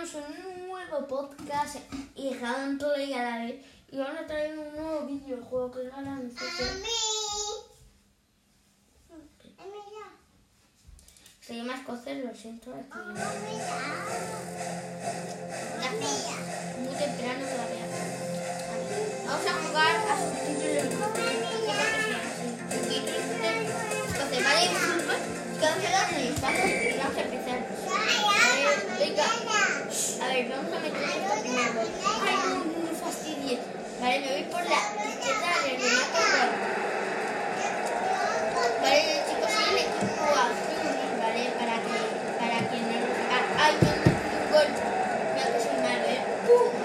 traemos un nuevo podcast y gameplay a la vez. Y vamos a traer un nuevo videojuego que es la Se llama Escocer, lo siento. Aquí. Muy temprano todavía. Vamos a jugar a subtítulos. Escocer, ¿vale? Que vamos a darle espacio y vamos a empezar. Vale, venga. A ver, vamos a meter esto primero. Ay, no, no me fastidies. Vale, me voy por la izquierda del Renato Gol. Vale, chicos, soy el equipo azul, ¿vale? Para que, para quien no lo sepa. Ay, no, no, un gol. Creo que soy malo, ¿eh?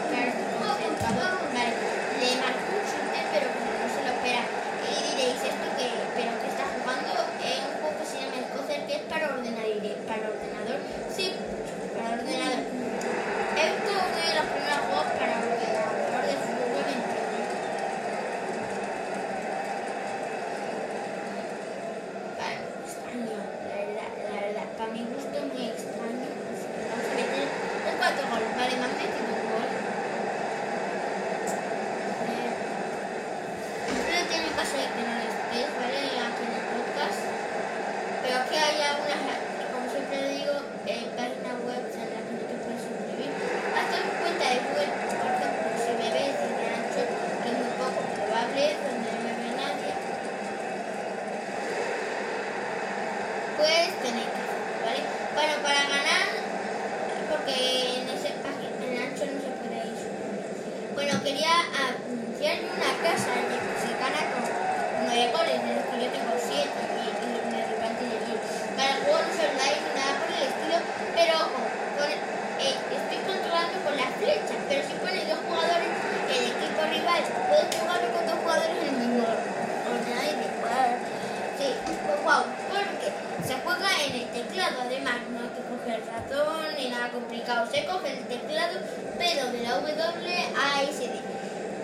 Claro, estoy concentrado. Vale, le marco un chute, pero como no se lo espera. Y diréis, ¿esto qué? ¿Pero qué está jugando? En un juego que se llama el Cocer, que es para ordenador. Y diré, ¿Para ordenador? Sí, para ordenador. Esto es uno de los primeros juegos para ordenador de fútbol en internet. Vale, extraño, la verdad, la verdad. Para mi gusto es muy extraño. Así que vamos a meter los cuatro goles. Vale, me han metido un gol. A ver. Siempre tiene caso de que no lo estéis, ¿vale? Aquí en el podcast. Pero aquí hay algunas, como siempre digo, eh, páginas web en las que no te puedes suscribir. Hasta tu cuenta de Google, por ejemplo, si me ves de ancho, que es muy poco probable, donde no me ve nadie, pues tenéis que hacerlo, ¿vale? Bueno, para ganar, porque en ese página, en ancho no se puede ir suscribir. Bueno, quería anunciar una casa de que se gana con nueve goles, de los que yo tengo siete y, y me derriban de diez. Para el juego no se online ni nada por el estilo, pero ojo, con- eh, estoy controlando con las flechas, pero si pones dos jugadores, el equipo rival puede jugar con dos jugadores en el mismo ordenador y de jugar. Sí, pues wow, porque se juega en el teclado, además no hay que coger el ratón ni nada complicado, se coge el teclado, pero de la W a SD.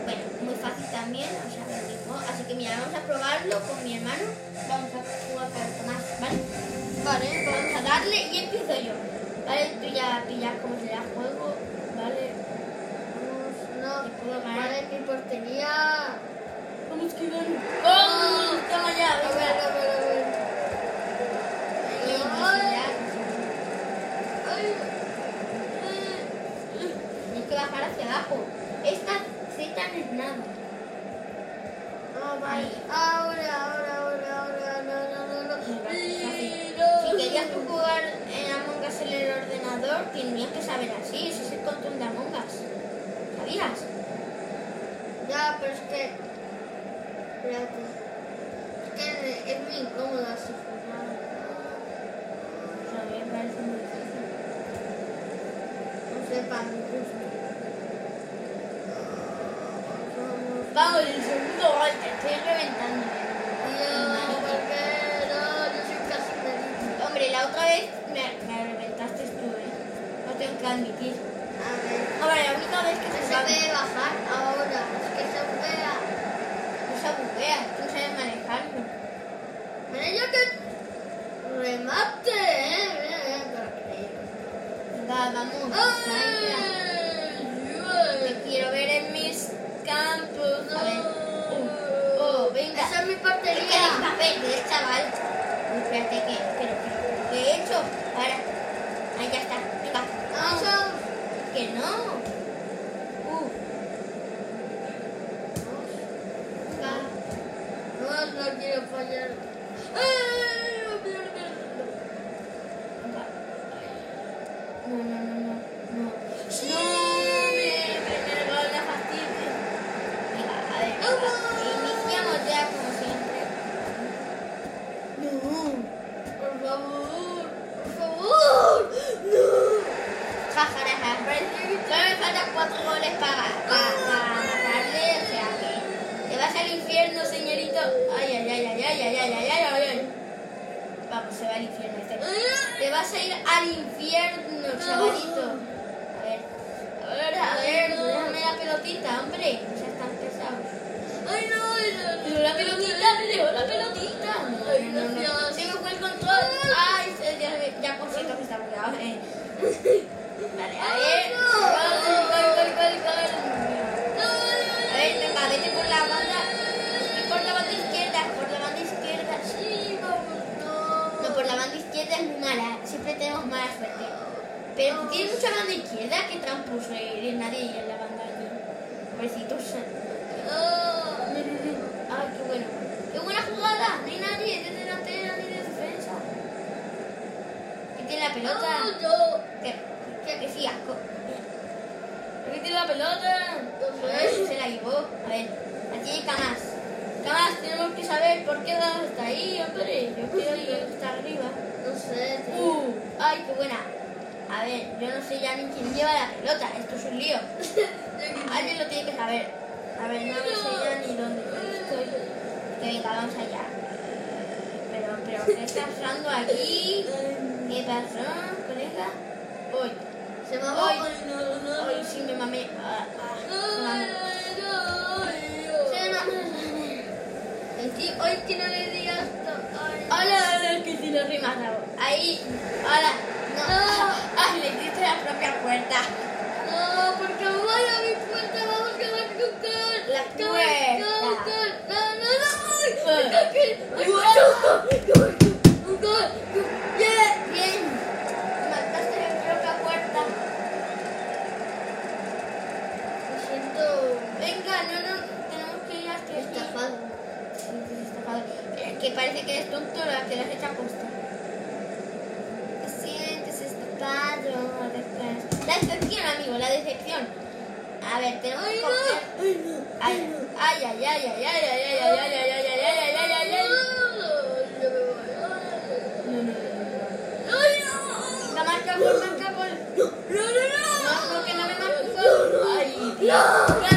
Bueno, muy fácil también, o sea, lo mismo. Así que mira, vamos a probarlo con mi hermano. Vamos a jugar con Tomás, ¿vale? Vale, vamos a darle y empiezo yo. Vale, tú ya pillas cómo se da juego, ¿vale? No, Te puedo ganar. vale, mi portería. Vamos que. ¡Oh! Toma ya, A ver, venga. a ver, a ver. Y Ay, ya, ay. Tienes que bajar hacia abajo. Esta Z no es nada. Vale. Ahora, ahora, ahora, ahora, no, no, no, no. No. Si querías tú jugar en Among Us en el ordenador, tenías que saber así. Ese es el control de Among Us. ¿Sabías? Ya, pero es que. Espérate. Es que es muy incómodo así jugar. A ver, parece muy difícil. No sé, para mi Vamos. Vamos, el segundo gol, te estoy reventando. Tío, ¿por qué? No, yo soy casi feliz. Hombre, la otra vez me, me reventaste tú, ¿eh? Lo tengo que admitir. A ver. Ahora, la única vez que Se se sabe, bajar ahora. mi portería. Para, para, para matarle, o sea que te vas al infierno, señorito. Ay, ay, ay, ay, ay, ay, ay, ay, ay, ay. Vamos, se va al infierno este. Te vas a ir al infierno, chavalito. A ver, a ver, déjame la pelotita, hombre. No seas tan pesado. Ay, no, no. La pelotita, me dio la pelotita. Ay, no, no. Se me fue el control. Ay, ya, ya por cierto que está bugueado. Eh. Vale, a ver. Pero tiene mucha banda izquierda que tramposo eres nadie en la banda allí. Pobrecitos. Ah. Ay, qué bueno. ¡Qué buena jugada! No hay nadie de delantera ni de defensa. Que tiene la pelota. Ah, yo. Que, que, que sí, asco. Que tiene la pelota. No A ver se la llevó. A ver, la tiene Camas. Camas, tenemos que saber por qué está ahí, hombre. Yo quiero ir hasta arriba. No sé, tío. Uh, ay, qué buena. A ver, yo no sé ya ni quién lleva la pelota. Esto es un lío. Alguien lo tiene que saber. A ver, no me sé ya ni dónde estoy. Que venga, vamos allá. Pero, pero, ¿qué está pasando aquí? ¿Qué pasó, colega? Uy, Se me va. No, no. hoy sí me mamé. Ah, ah, no, Se no. mamé. El tío, hoy que no le digas. Hola, hola, que si lo rimas Ahí, hola. No, porque voy a mi puerta, vamos a quedar con Carl. La puerta. Carl, No, no, no. Ay, Carl, Carl, Bien, bien. Mataste la otra puerta. Me siento... Venga, no, no, tenemos que ir hasta estafado. Estafado. Es que parece que eres tonto, la que lo has hecho aposta. Te sientes estafado, después. La decepción, amigo, la decepción. A ver, tenemos Ay, que coger. Ay. Ay, ay, ay, ay, ay, ay, ay, ay, ay, ay, ay, ay, ay, ay, ay, marca por marca por. No, no, no. No, que no me marcó. Ay, Dios. Ah, ah.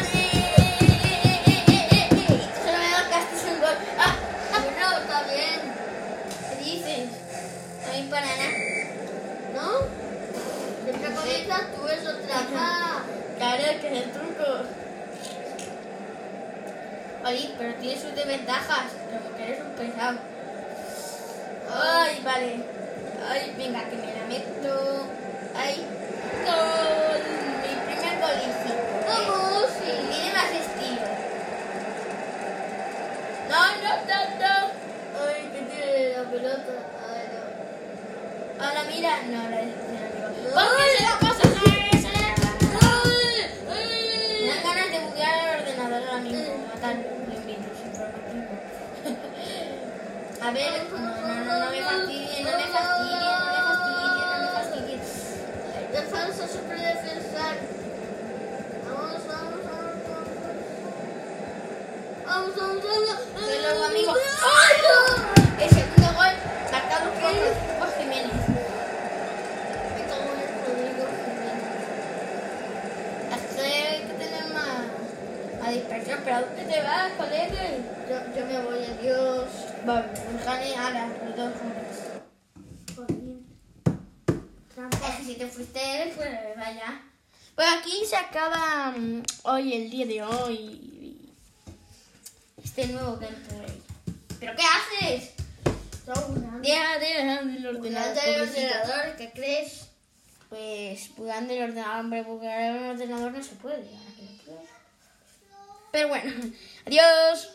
Para nada. ¿No? Comienzas tú eso trampa. Claro, que es el truco. Oye, pero tiene sus desventajas. Como que eres un pesado. Ay, vale. Ay, venga, que me la meto. Ay, gol. Mi primer golicito. Vamos, Sí, sí. tiene más estilo. No, no, no, no. Ay, que tiene la pelota. Ay, no. Ahora mira. No, la decepción, amigo. No. ¿Por qué se la pasa? Ay, Me ay. dan ganas de buguear el ordenador ahora mismo, matar lo invito, sin problema. A ver, no, no, no, no me fastidien, no me fastidien, no me fastidien, no me fastidien. Defensa, super defensar. Vamos, vamos, vamos, vamos. Vamos, vamos, vamos. Que luego, amigo. ¡Ay, no! El segundo gol marcado por, por Jiménez. Hay que tener más, más dispersión, pero ¿a dónde te vas, colega? Yo, yo me voy, adiós. Vale, gane ahora, los dos juntos. Si te fuiste, pues vaya. Pues aquí se acaba mm, hoy, el día de hoy. Este nuevo gameplay. ¿Pero qué haces? Deja de el ordenador. Pobrecito. ordenador, ¿qué crees? Pues jugando el ordenador, hombre, porque el ordenador no se puede. Pero bueno, adiós.